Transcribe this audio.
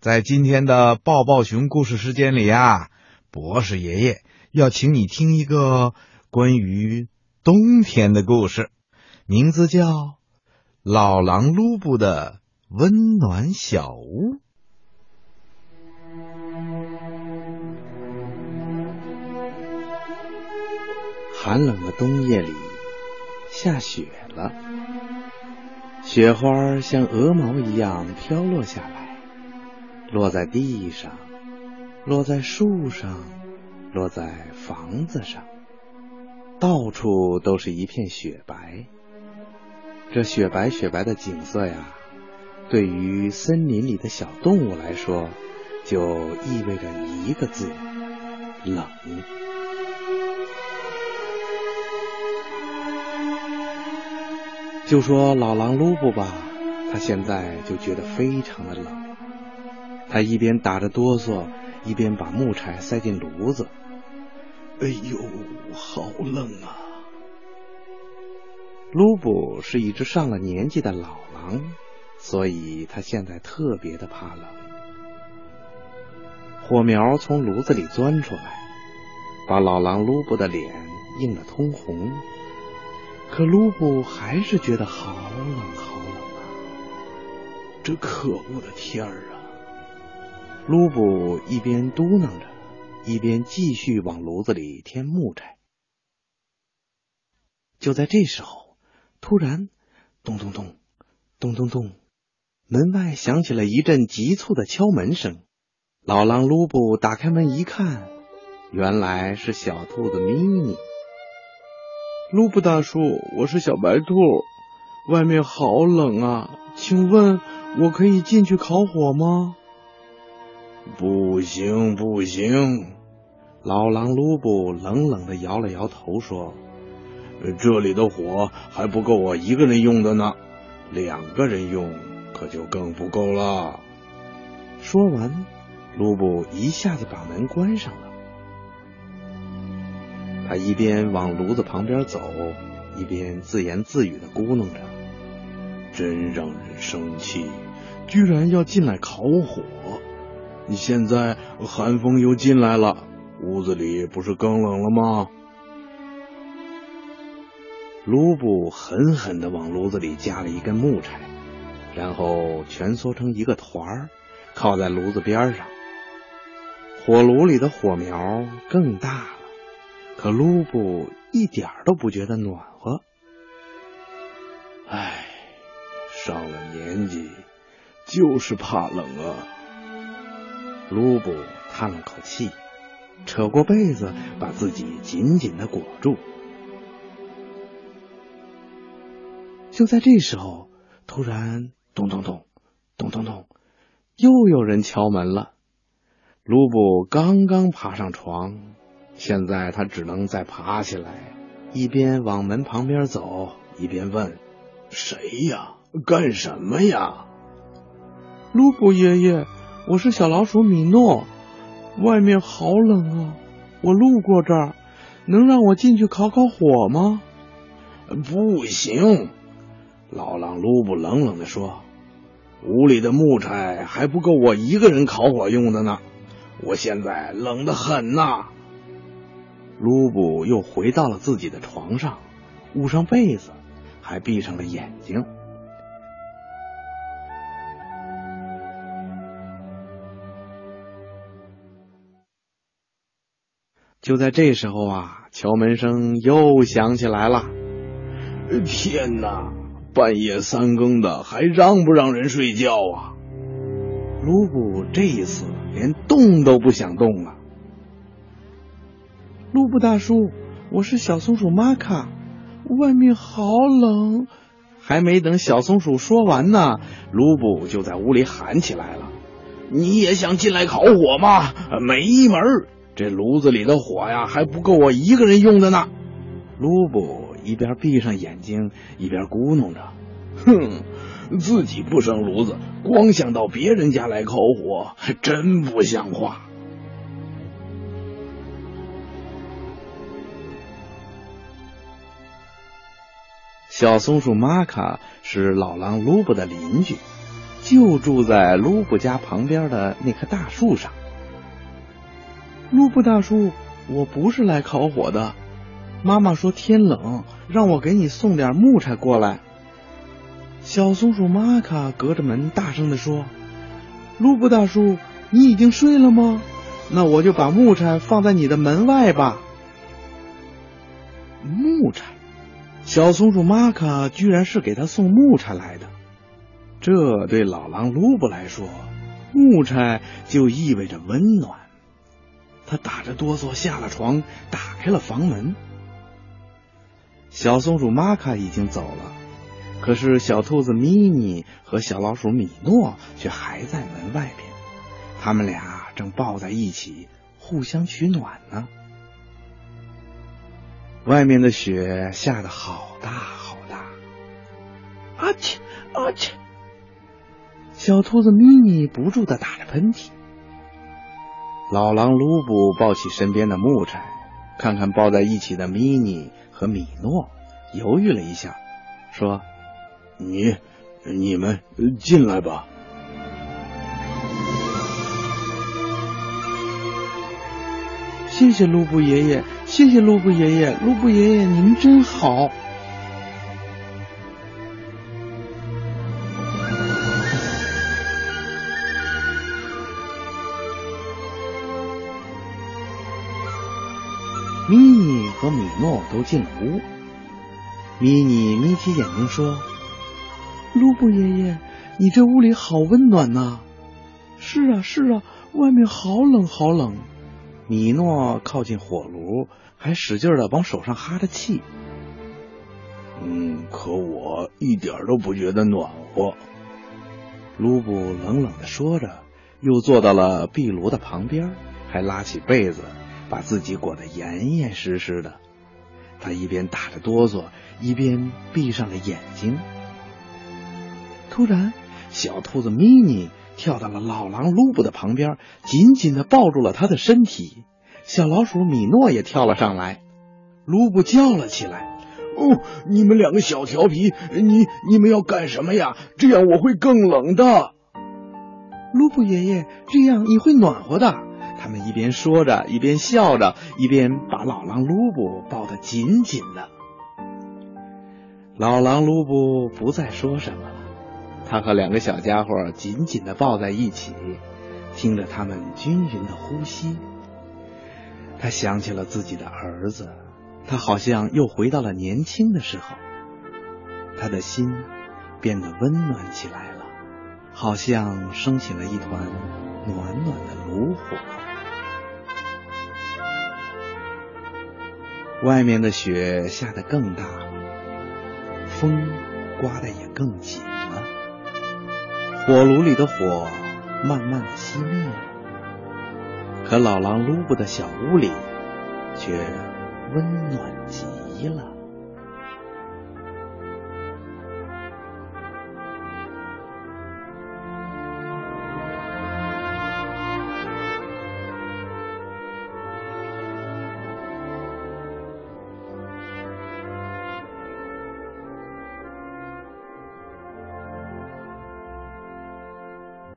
在今天的抱抱熊故事时间里呀，博士爷爷要请你听一个关于冬天的故事，名字叫《老狼卢布的温暖小屋》。寒冷的冬夜里，下雪了，雪花像鹅毛一样飘落下来，落在地上，落在树上，落在房子上，到处都是一片雪白。这雪白雪白的景色呀，对于森林里的小动物来说，就意味着一个字：冷。就说老狼卢布吧，他现在就觉得非常的冷。他一边打着哆嗦，一边把木柴塞进炉子。哎呦，好冷啊！卢布是一只上了年纪的老狼，所以他现在特别的怕冷。火苗从炉子里钻出来，把老狼卢布的脸映得通红。可卢布还是觉得好冷好冷啊！这可恶的天儿啊！卢布一边嘟囔着，一边继续往炉子里添木柴。就在这时候，突然，咚咚咚，咚咚咚，门外响起了一阵急促的敲门声。老狼卢布打开门一看，原来是小兔子咪咪。卢布大叔，我是小白兔，外面好冷啊，请问我可以进去烤火吗？不行不行，老狼卢布冷冷的摇了摇头说：“这里的火还不够我一个人用的呢，两个人用可就更不够了。”说完，卢布一下子把门关上了。他一边往炉子旁边走，一边自言自语的咕哝着：“真让人生气，居然要进来烤火！现在寒风又进来了，屋子里不是更冷了吗？”卢布狠狠的往炉子里加了一根木柴，然后蜷缩成一个团儿，靠在炉子边上。火炉里的火苗更大了。可卢布一点都不觉得暖和。唉，上了年纪就是怕冷啊。卢布叹了口气，扯过被子把自己紧紧的裹住。就在这时候，突然咚咚咚，咚咚咚，又有人敲门了。卢布刚刚爬上床。现在他只能再爬起来，一边往门旁边走，一边问：“谁呀？干什么呀？”卢布爷爷，我是小老鼠米诺。外面好冷啊！我路过这儿，能让我进去烤烤火吗？不行，老狼卢布冷冷的说：“屋里的木柴还不够我一个人烤火用的呢。我现在冷得很呐。”卢布又回到了自己的床上，捂上被子，还闭上了眼睛。就在这时候啊，敲门声又响起来了。天哪，半夜三更的，还让不让人睡觉啊？卢布这一次连动都不想动了。卢布大叔，我是小松鼠玛卡，外面好冷。还没等小松鼠说完呢，卢布就在屋里喊起来了：“你也想进来烤火吗？没门！这炉子里的火呀，还不够我一个人用的呢。”卢布一边闭上眼睛，一边咕哝着：“哼，自己不生炉子，光想到别人家来烤火，真不像话。”小松鼠玛卡是老狼卢布的邻居，就住在卢布家旁边的那棵大树上。卢布大叔，我不是来烤火的。妈妈说天冷，让我给你送点木柴过来。小松鼠玛卡隔着门大声地说：“卢布大叔，你已经睡了吗？那我就把木柴放在你的门外吧。”木柴，小松鼠玛卡居然是给他送木柴来的。这对老狼卢布来说，木柴就意味着温暖。他打着哆嗦下了床，打开了房门。小松鼠玛卡已经走了，可是小兔子咪妮和小老鼠米诺却还在门外边。他们俩正抱在一起，互相取暖呢。外面的雪下得好大好大，啊嚏啊嚏！小兔子咪妮不住的打着喷嚏。老狼卢布抱起身边的木柴，看看抱在一起的米妮和米诺，犹豫了一下，说：“你、你们进来吧。”谢谢卢布爷爷，谢谢卢布爷爷，卢布爷爷您真好。咪妮和米诺都进了屋。咪妮眯起眼睛说：“卢布爷爷，你这屋里好温暖呐！”“是啊，是啊，外面好冷，好冷。”米诺靠近火炉，还使劲的往手上哈着气。嗯，可我一点都不觉得暖和。卢布冷冷的说着，又坐到了壁炉的旁边，还拉起被子，把自己裹得严严实实的。他一边打着哆嗦，一边闭上了眼睛。突然，小兔子咪妮。跳到了老狼卢布的旁边，紧紧的抱住了他的身体。小老鼠米诺也跳了上来。卢布叫了起来：“哦，你们两个小调皮，你你们要干什么呀？这样我会更冷的。”卢布爷爷，这样你会暖和的。他们一边说着，一边笑着，一边把老狼卢布抱得紧紧的。老狼卢布不再说什么了。他和两个小家伙紧紧的抱在一起，听着他们均匀的呼吸。他想起了自己的儿子，他好像又回到了年轻的时候。他的心变得温暖起来了，好像升起了一团暖暖的炉火。外面的雪下得更大了，风刮得也更紧了。火炉里的火慢慢的熄灭了，可老狼卢布的小屋里却温暖极了。